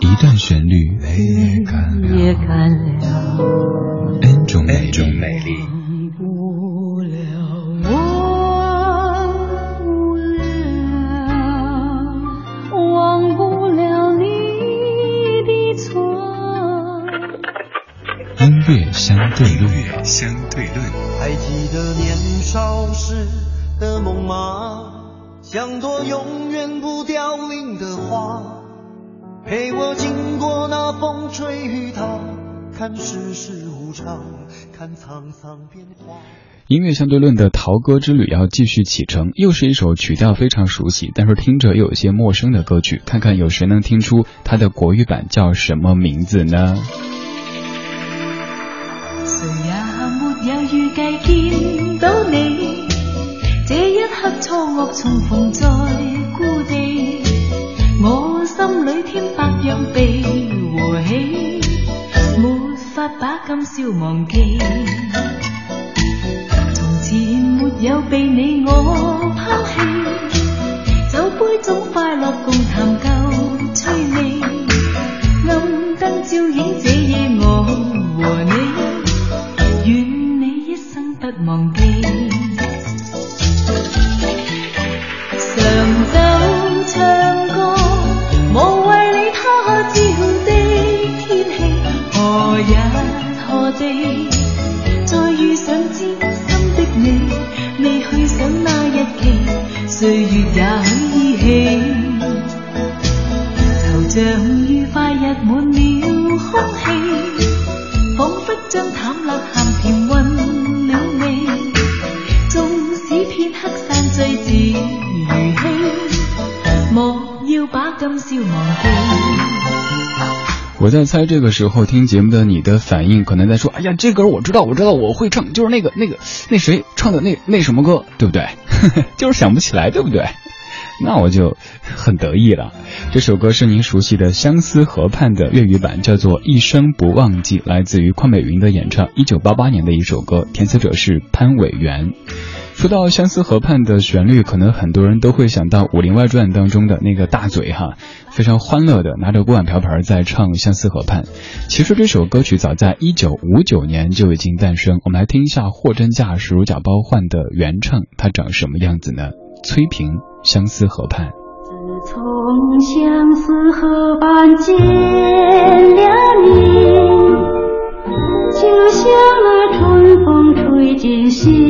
一段旋律，也干了。恩重美，恩重美丽。音相对律，相对论。还记得年少时的梦吗？像朵永远不凋零的花，陪我经过那风吹雨打，看世事无常，看沧桑变化。音乐相对论的陶歌之旅要继续启程，又是一首曲调非常熟悉，但是听着又有些陌生的歌曲，看看有谁能听出它的国语版叫什么名字呢？谁也没有预计见到你。这一刻，错愕重逢在故地，我心里添百样悲和喜，没法把今宵忘记。从前没有被你我抛弃，酒杯中快乐共谈旧趣味，暗灯照影这夜我和你，愿你一生不忘记。岁月也许依稀，就像愉快溢满了空气，仿佛将淡乐咸甜混了味。纵使片刻散聚自如戏，莫要把今宵忘记。我在猜这个时候听节目的你的反应，可能在说：“哎呀，这歌我知道，我知道，我会唱，就是那个那个那谁唱的那那什么歌，对不对？就是想不起来，对不对？”那我就很得意了。这首歌是您熟悉的《相思河畔》的粤语版，叫做《一生不忘记》，来自于邝美云的演唱，一九八八年的一首歌，填词者是潘伟元。说到相思河畔的旋律，可能很多人都会想到《武林外传》当中的那个大嘴哈，非常欢乐的拿着锅碗瓢盆在唱相思河畔。其实这首歌曲早在一九五九年就已经诞生。我们来听一下货真价实、如假包换的原唱，它长什么样子呢？崔萍《相思河畔》。自从相思河畔见了你，就像那春风吹进心。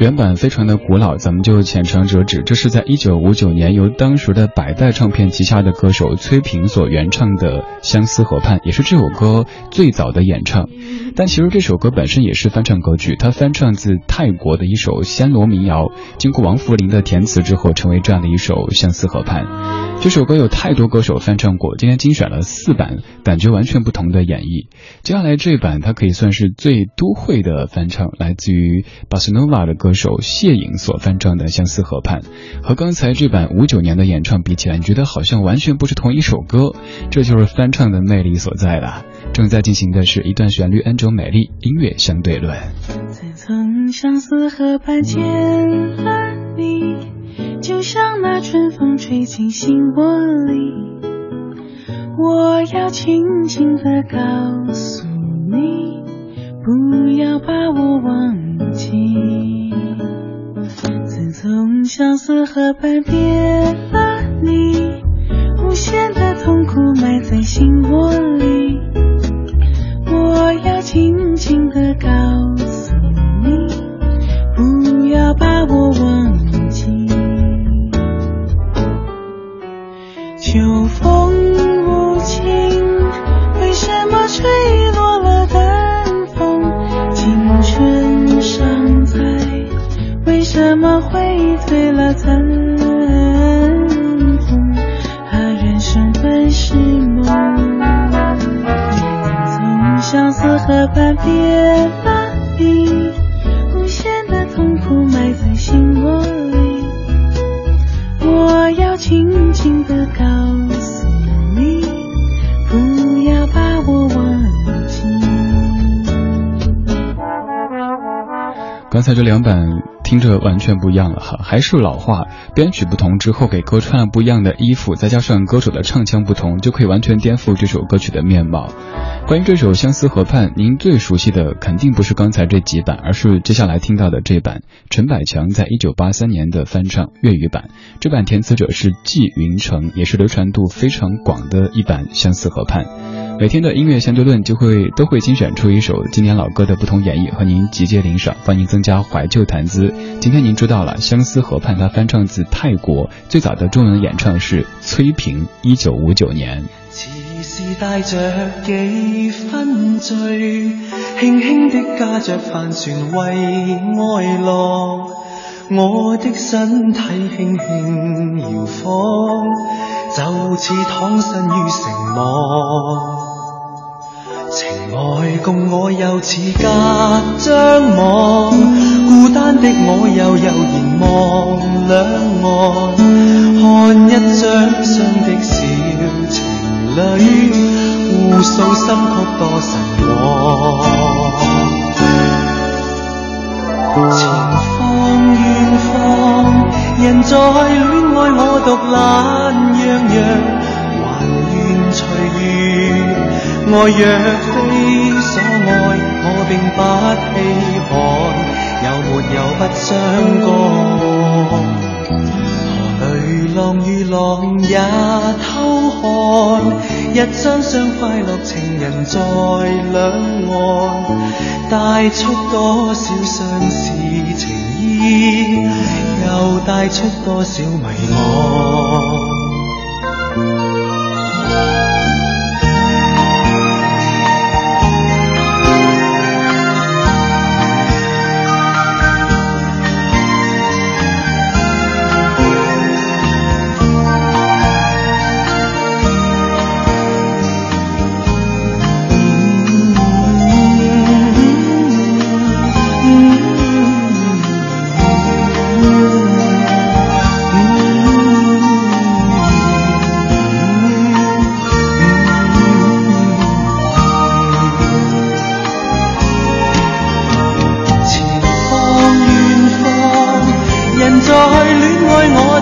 原版非常的古老，咱们就浅尝辄止。这是在1959年由当时的百代唱片旗下的歌手崔萍所原唱的《相思河畔》，也是这首歌最早的演唱。但其实这首歌本身也是翻唱歌曲，它翻唱自泰国的一首暹罗民谣，经过王福林的填词之后，成为这样的一首《相思河畔》。这首歌有太多歌手翻唱过，今天精选了四版，感觉完全不同的演绎。接下来这版它可以算是最都会的翻唱，来自于巴塞诺瓦的。歌手谢颖所翻唱的《相思河畔》，和刚才这版五九年的演唱比起来，你觉得好像完全不是同一首歌。这就是翻唱的魅力所在了。正在进行的是一段旋律恩卓美丽音乐相对论。自从相思河畔见了你，就像那春风吹进心窝里。我要轻轻的告诉你，不要把我忘记。相思河畔别了你，无限的。河畔别了你。刚才这两版听着完全不一样了哈，还是老话，编曲不同之后给歌穿了不一样的衣服，再加上歌手的唱腔不同，就可以完全颠覆这首歌曲的面貌。关于这首《相思河畔》，您最熟悉的肯定不是刚才这几版，而是接下来听到的这版陈百强在一九八三年的翻唱粤语版，这版填词者是季云成，也是流传度非常广的一版《相思河畔》。每天的音乐相对论就会都会精选出一首经典老歌的不同演绎，和您集结聆赏，帮您增加怀旧谈资。今天您知道了，《相思河畔》它翻唱自泰国最早的中文演唱是崔萍，一九五九年。爱共我又似隔张网，孤单的我又悠然望两岸，看一张双的小情侣，互诉心曲多神往。前方远方，人在恋爱，我独懒洋洋，还愿随缘。爱若非所爱，我并不稀罕。有没有不相干？河里浪与浪也偷看，一双双快乐情人在两岸，带出多少相思情意，又带出多少迷惘。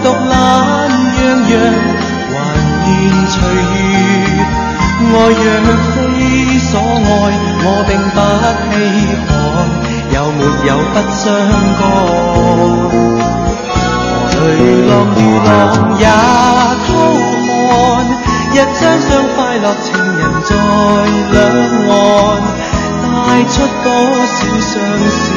独懒洋洋，还愿随遇。爱若非所爱，我并不稀罕。有没有不相干？随浪落浪也偷看。一张张快乐情人在两岸，带出少时尚。